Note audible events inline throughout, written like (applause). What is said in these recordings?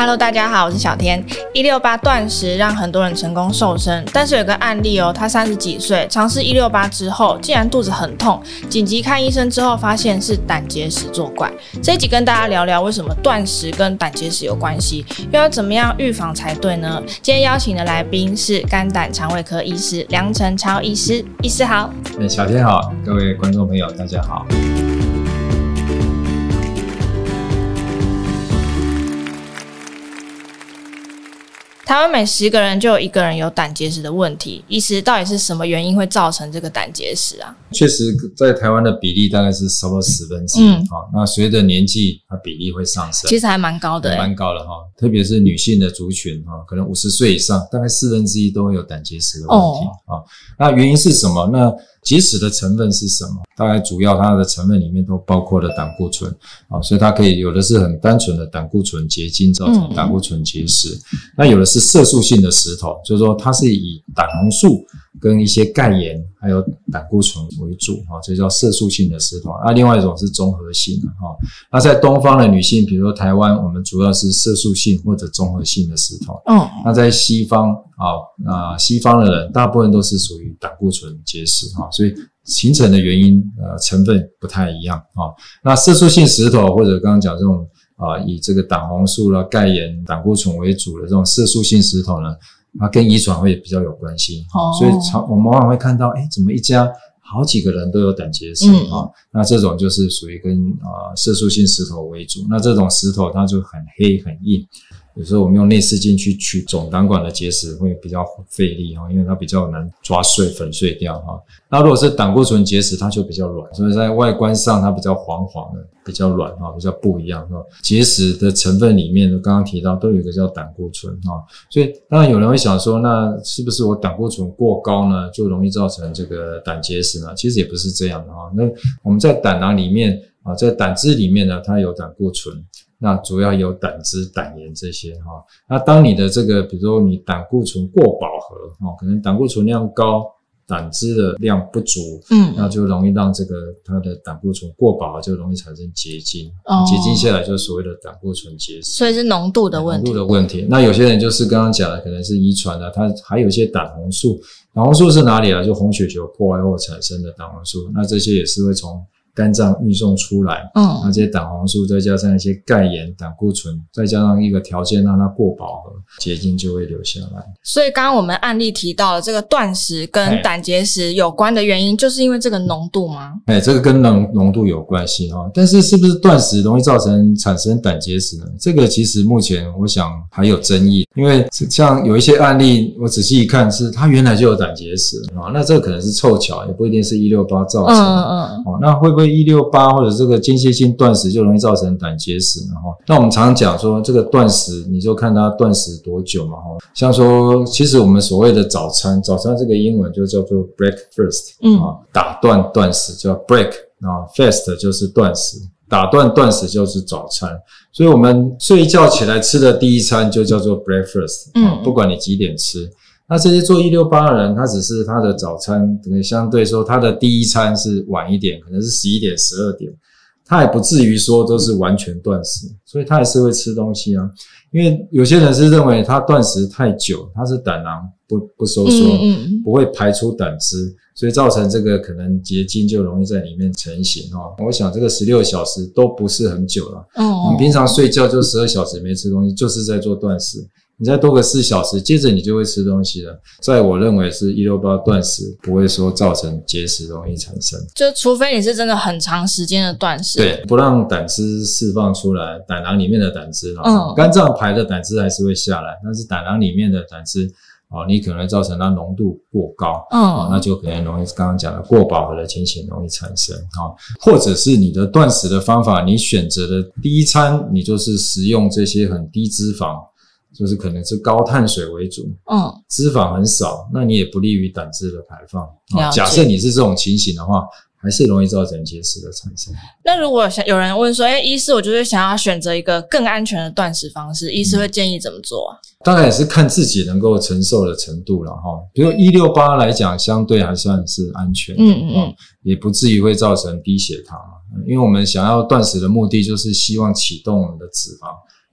Hello，大家好，我是小天。一六八断食让很多人成功瘦身，但是有个案例哦，他三十几岁尝试一六八之后，竟然肚子很痛，紧急看医生之后发现是胆结石作怪。这一集跟大家聊聊为什么断食跟胆结石有关系，又要怎么样预防才对呢？今天邀请的来宾是肝胆肠胃科医师梁成超医师，医师好。小天好，各位观众朋友大家好。台湾每十个人就有一个人有胆结石的问题，医师到底是什么原因会造成这个胆结石啊？确实，在台湾的比例大概是差不多十分之一哈。那随着年纪，它比例会上升，其实还蛮高的，蛮高的哈。特别是女性的族群哈，可能五十岁以上，大概四分之一都会有胆结石的问题啊。哦、那原因是什么？那结石的成分是什么？大概主要它的成分里面都包括了胆固醇啊，所以它可以有的是很单纯的胆固醇结晶造成胆固醇结石，嗯、那有的是色素性的石头，就是说它是以胆红素跟一些钙盐还有胆固醇为主啊，这叫色素性的石头。那另外一种是综合性的哈，那在东方的女性，比如说台湾，我们主要是色素性或者综合性的石头。嗯，那在西方啊，那西方的人大部分都是属于胆固醇结石哈。所以形成的原因，呃，成分不太一样啊。那色素性石头或者刚刚讲这种啊，以这个胆红素啦、钙盐、胆固醇为主的这种色素性石头呢，它跟遗传会比较有关系。哦。所以常我们往往会看到，哎，怎么一家好几个人都有胆结石啊？那这种就是属于跟啊色素性石头为主。那这种石头它就很黑很硬。有时候我们用内视镜去取总胆管的结石会比较费力哈，因为它比较难抓碎粉碎掉哈。那如果是胆固醇结石，它就比较软，所以在外观上它比较黄黄的，比较软哈，比较不一样哈。结石的成分里面，刚刚提到都有一个叫胆固醇哈，所以当然有人会想说，那是不是我胆固醇过高呢，就容易造成这个胆结石呢？其实也不是这样的哈。那我们在胆囊里面啊，在胆汁里面呢，它有胆固醇。那主要有胆汁、胆盐这些哈。那当你的这个，比如说你胆固醇过饱和哈，可能胆固醇量高，胆汁的量不足，嗯，那就容易让这个它的胆固醇过饱，就容易产生结晶，哦、结晶下来就是所谓的胆固醇结石。所以是浓度的问题。浓度的问题。那有些人就是刚刚讲的，可能是遗传的，它还有一些胆红素。胆红素是哪里啊？就红血球破坏后产生的胆红素。那这些也是会从。肝脏运送出来，嗯，那这些胆红素再加上一些钙盐、胆固醇，再加上一个条件让它过饱和，结晶就会留下来。所以刚刚我们案例提到了这个断食跟胆结石有关的原因，就是因为这个浓度吗？哎，这个跟浓浓度有关系哈。但是是不是断食容易造成产生胆结石呢？这个其实目前我想还有争议，因为像有一些案例，我仔细一看是它原来就有胆结石啊，那这个可能是凑巧，也不一定是一六八造成的。嗯嗯。哦，那会不会？一六八或者这个间歇性断食就容易造成胆结石，然后那我们常讲说这个断食，你就看它断食多久嘛，哈，像说其实我们所谓的早餐，早餐这个英文就叫做 breakfast，嗯。啊，打断断食叫 break 啊，fast 就是断食，打断断食就是早餐，所以我们睡一觉起来吃的第一餐就叫做 breakfast，嗯，不管你几点吃。那这些做一六八的人，他只是他的早餐可能相对说他的第一餐是晚一点，可能是十一点、十二点，他也不至于说都是完全断食，所以他还是会吃东西啊。因为有些人是认为他断食太久，他是胆囊不不收缩，不会排出胆汁，所以造成这个可能结晶就容易在里面成型哦。我想这个十六小时都不是很久了，嗯，你平常睡觉就十二小时没吃东西，就是在做断食。你再多个四小时，接着你就会吃东西了。在我认为是一六八断食，不会说造成结石容易产生。就除非你是真的很长时间的断食，对，不让胆汁释放出来，胆囊里面的胆汁，嗯，肝脏排的胆汁还是会下来，但是胆囊里面的胆汁，哦，你可能造成它浓度过高，嗯，那就可能容易刚刚讲的过饱和的情形容易产生啊，或者是你的断食的方法，你选择的第一餐，你就是食用这些很低脂肪。就是可能是高碳水为主，嗯，脂肪很少，那你也不利于胆汁的排放。哦。假设你是这种情形的话，还是容易造成结石的产生。那如果想有人问说，哎，医师，我就是想要选择一个更安全的断食方式，医师会建议怎么做啊？当然也是看自己能够承受的程度了哈。比如一六八来讲，相对还算是安全，嗯嗯嗯，也不至于会造成低血糖，因为我们想要断食的目的就是希望启动我们的脂肪。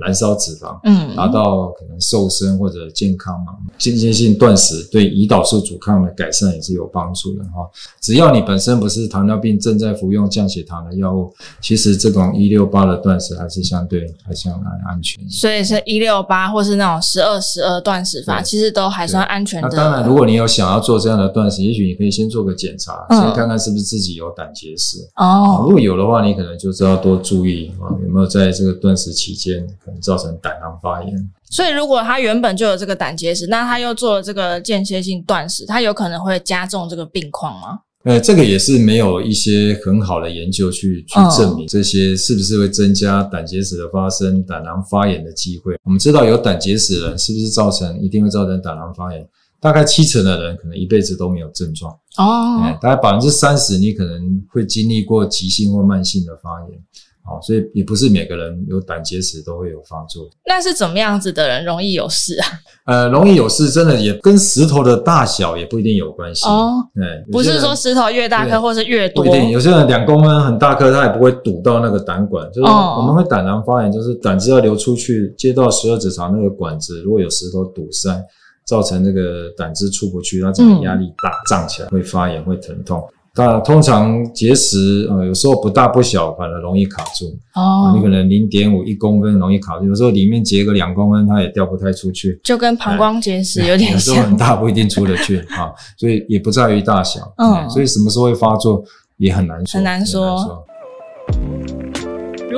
燃烧脂肪，嗯，达到可能瘦身或者健康嘛。间歇性断食对胰岛素阻抗的改善也是有帮助的哈。只要你本身不是糖尿病，正在服用降血糖的药物，其实这种一六八的断食还是相对还相当安全。所以是一六八或是那种十二十二断食法，其实都还算安全的。那当然，如果你有想要做这样的断食，也许你可以先做个检查，嗯、先看看是不是自己有胆结石哦。如果有的话，你可能就知道多注意啊，有没有在这个断食期间可能造成胆囊发炎。所以，如果他原本就有这个胆结石，那他又做了这个间歇性断食，他有可能会加重这个病况吗？呃，这个也是没有一些很好的研究去去证明这些是不是会增加胆结石的发生、胆囊发炎的机会。我们知道有胆结石的人是不是造成一定会造成胆囊发炎？大概七成的人可能一辈子都没有症状哦，大概百分之三十你可能会经历过急性或慢性的发炎。好，所以也不是每个人有胆结石都会有发作。那是怎么样子的人容易有事啊？(laughs) 呃，容易有事，真的也跟石头的大小也不一定有关系哦。对，不是说石头越大颗或是越多，不一定。有些人两公分很大颗，他也不会堵到那个胆管。就是我们会胆囊发炎，就是胆汁要流出去，接到十二指肠那个管子，如果有石头堵塞，造成这个胆汁出不去，它整个压力大，胀起来会发炎，会疼痛。那通常结石呃，有时候不大不小，反而容易卡住哦。你可能零点五一公分容易卡住，有时候里面结个两公分，它也掉不太出去，就跟膀胱结石有点像。有时候很大不一定出得去 (laughs) 啊，所以也不在于大小。嗯，所以什么时候会发作也很难说，很难说。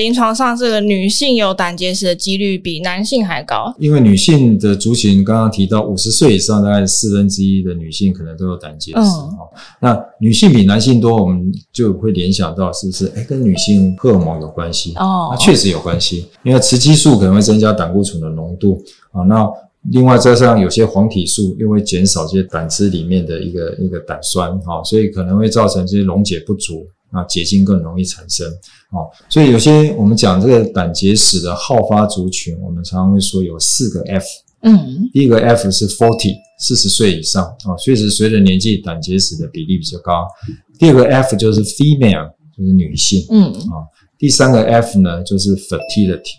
临床上，这个女性有胆结石的几率比男性还高，因为女性的族群刚刚提到五十岁以上，大概四分之一的女性可能都有胆结石。嗯，那女性比男性多，我们就会联想到是不是？哎，跟女性荷尔蒙有关系？哦，那确实有关系，因为雌激素可能会增加胆固醇的浓度啊。那另外加上有些黄体素又会减少这些胆汁里面的一个一个胆酸啊，所以可能会造成这些溶解不足。啊，结晶更容易产生哦，所以有些我们讲这个胆结石的好发族群，我们常常会说有四个 F，嗯，第一个 F 是 forty，四十岁以上啊，确实随着年纪胆结石的比例比较高。第二个 F 就是 female，就是女性，嗯啊，第三个 F 呢就是 fertility。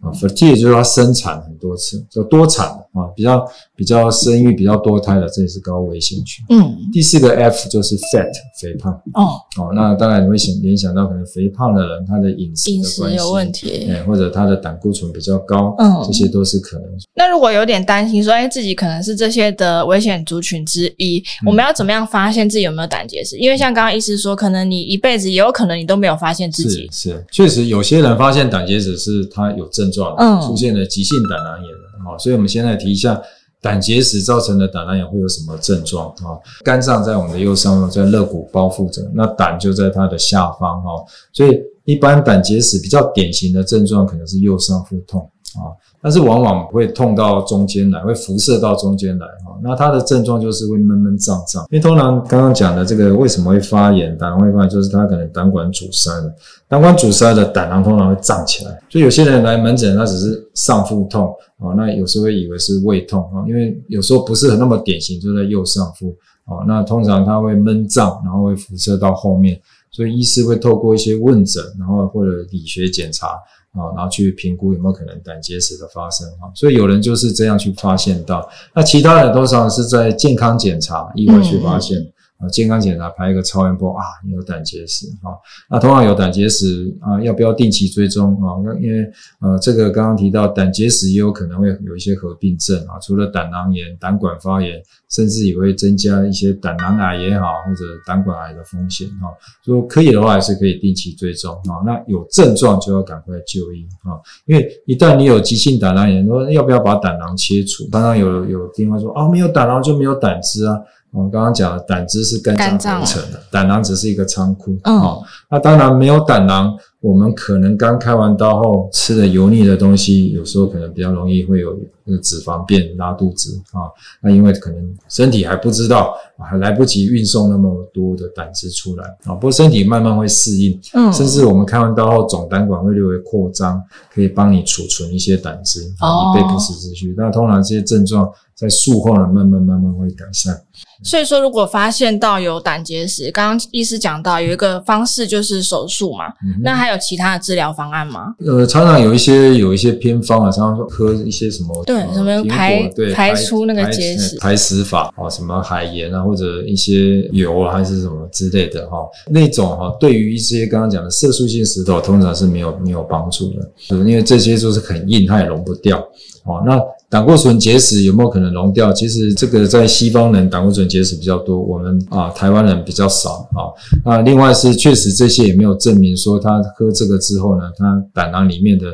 啊，fertility 就是它生产很多次，就多产啊，比较比较生育比较多胎的，这也是高危险群。嗯，第四个 F 就是 fat，肥胖。哦，哦，那当然你会想联想到可能肥胖的人他的饮食饮食有问题，或者他的胆固醇比较高，嗯，这些都是可能。那如果有点担心说，哎，自己可能是这些的危险族群之一，我们要怎么样发现自己有没有胆结石？因为像刚刚医师说，可能你一辈子也有可能你都没有发现自己。是，是，确实有些人发现胆结石是他有症状，嗯，出现了急性胆囊炎了，好，所以我们现在提一下胆结石造成的胆囊炎会有什么症状啊？肝脏在我们的右上方，在肋骨包覆着，那胆就在它的下方哈，所以一般胆结石比较典型的症状可能是右上腹痛啊。但是往往会痛到中间来，会辐射到中间来哈。那它的症状就是会闷闷胀胀。因为通常刚刚讲的这个为什么会发炎，胆囊会发炎，就是它可能胆管阻塞了。胆管阻塞的胆囊通常会胀起来。所以有些人来门诊，他只是上腹痛啊，那有时候会以为是胃痛啊，因为有时候不是那么典型，就在右上腹啊。那通常它会闷胀，然后会辐射到后面，所以医师会透过一些问诊，然后或者理学检查。啊，然后去评估有没有可能胆结石的发生哈，所以有人就是这样去发现到，那其他人多少是在健康检查意外去发现。嗯啊，健康检查拍一个超音波啊，有胆结石啊。那通常有胆结石啊，要不要定期追踪啊？因为呃，这个刚刚提到胆结石也有可能会有一些合并症啊，除了胆囊炎、胆管发炎，甚至也会增加一些胆囊癌也好，或者胆管癌的风险哈。说可以的话，还是可以定期追踪啊。那有症状就要赶快就医啊，因为一旦你有急性胆囊炎，说要不要把胆囊切除？刚刚有有地方说啊，没有胆囊就没有胆汁啊。我们刚刚讲的胆汁是肝脏合成的，胆囊只是一个仓库。哦，那当然没有胆囊，我们可能刚开完刀后吃的油腻的东西，有时候可能比较容易会有那个脂肪变拉肚子啊。那因为可能身体还不知道还来不及运送那么多的胆汁出来啊。不过身体慢慢会适应，嗯，甚至我们开完刀后总胆管会略微扩张，可以帮你储存一些胆汁，以备不时之需。那通常这些症状在术后呢，慢慢慢慢会改善。所以说，如果发现到有胆结石，刚刚医师讲到有一个方式就是手术嘛，嗯、那还有其他的治疗方案吗？呃，常常有一些有一些偏方啊，常常说喝一些什么对、呃、什么排对排出那个结石排石法啊，什么海盐啊，或者一些油啊，还是什么之类的哈，那种哈，对于一些刚刚讲的色素性石头，通常是没有没有帮助的，因为这些就是很硬，它也溶不掉。哦，那胆固醇结石有没有可能溶掉？其实这个在西方人胆固醇结石比较多，我们啊台湾人比较少啊。那另外是确实这些也没有证明说他喝这个之后呢，他胆囊里面的。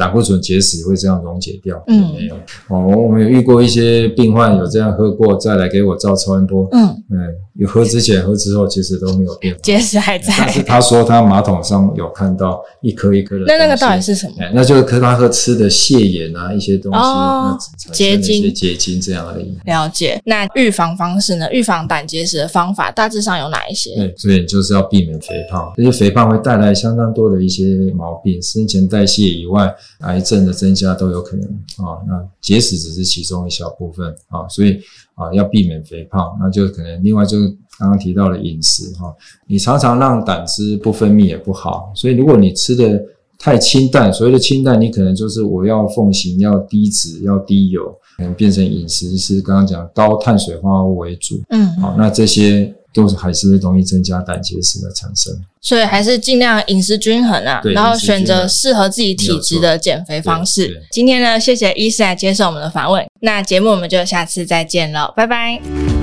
胆固醇结石会这样溶解掉？嗯，没有哦。我们有遇过一些病患有这样喝过，再来给我照超音波。嗯嗯，有喝之前喝之后其实都没有变化，结石还在。但是他说他马桶上有看到一颗一颗的。那那个到底是什么？那就是跟他喝吃的泻盐啊一些东西，哦，结晶结晶这样而已。了解。那预防方式呢？预防胆结石的方法大致上有哪一些？对，所以就是要避免肥胖，这些肥胖会带来相当多的一些毛病，新陈代谢以外。癌症的增加都有可能啊，那结石只是其中一小部分啊，所以啊要避免肥胖，那就可能另外就是刚刚提到的饮食哈，你常常让胆汁不分泌也不好，所以如果你吃的太清淡，所谓的清淡，你可能就是我要奉行要低脂要低油，可能变成饮食是刚刚讲高碳水化合物为主，嗯，好，那这些。都是还是容易增加胆结石的产生，所以还是尽量饮食均衡啊，然后选择适合自己体质的减肥方式。今天呢，谢谢医师来接受我们的访问，那节目我们就下次再见了，拜拜。